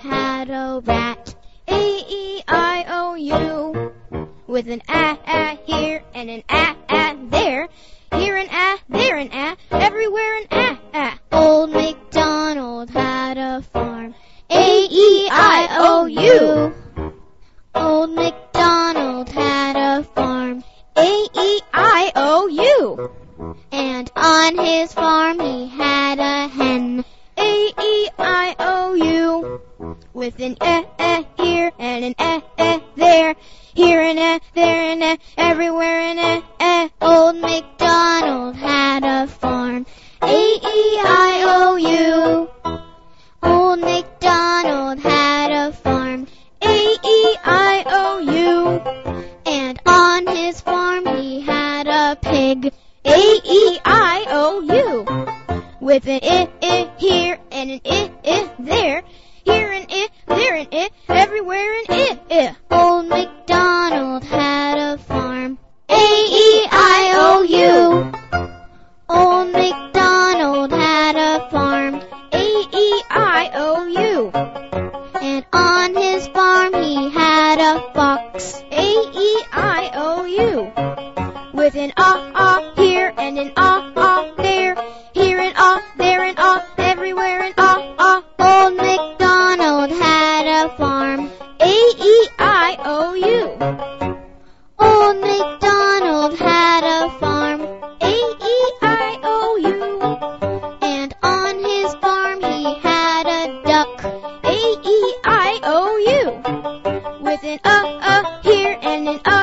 had a rat. A-E-I-O-U. With an a a here and an a a there. Here an a, there an a, everywhere an a a. Old MacDonald had a farm. A-E-I-O-U. Old MacDonald had a farm. A-E-I-O-U. And on his farm With an eh eh here and an eh eh there. Here an eh, there an eh, everywhere an eh eh. Old MacDonald had a farm. A-E-I-O-U. Old MacDonald had a farm. A-E-I-O-U. And on his farm he had a pig. A-E-I-O-U. With an I, I here and an I, I there. Here it, everywhere in it, it. Old MacDonald had a farm. A E I O U. Old MacDonald had a farm. A E I O U. And on his farm he had a fox. A E I O U. With an ah ah here and an ah E I O U. With an uh uh here and an uh.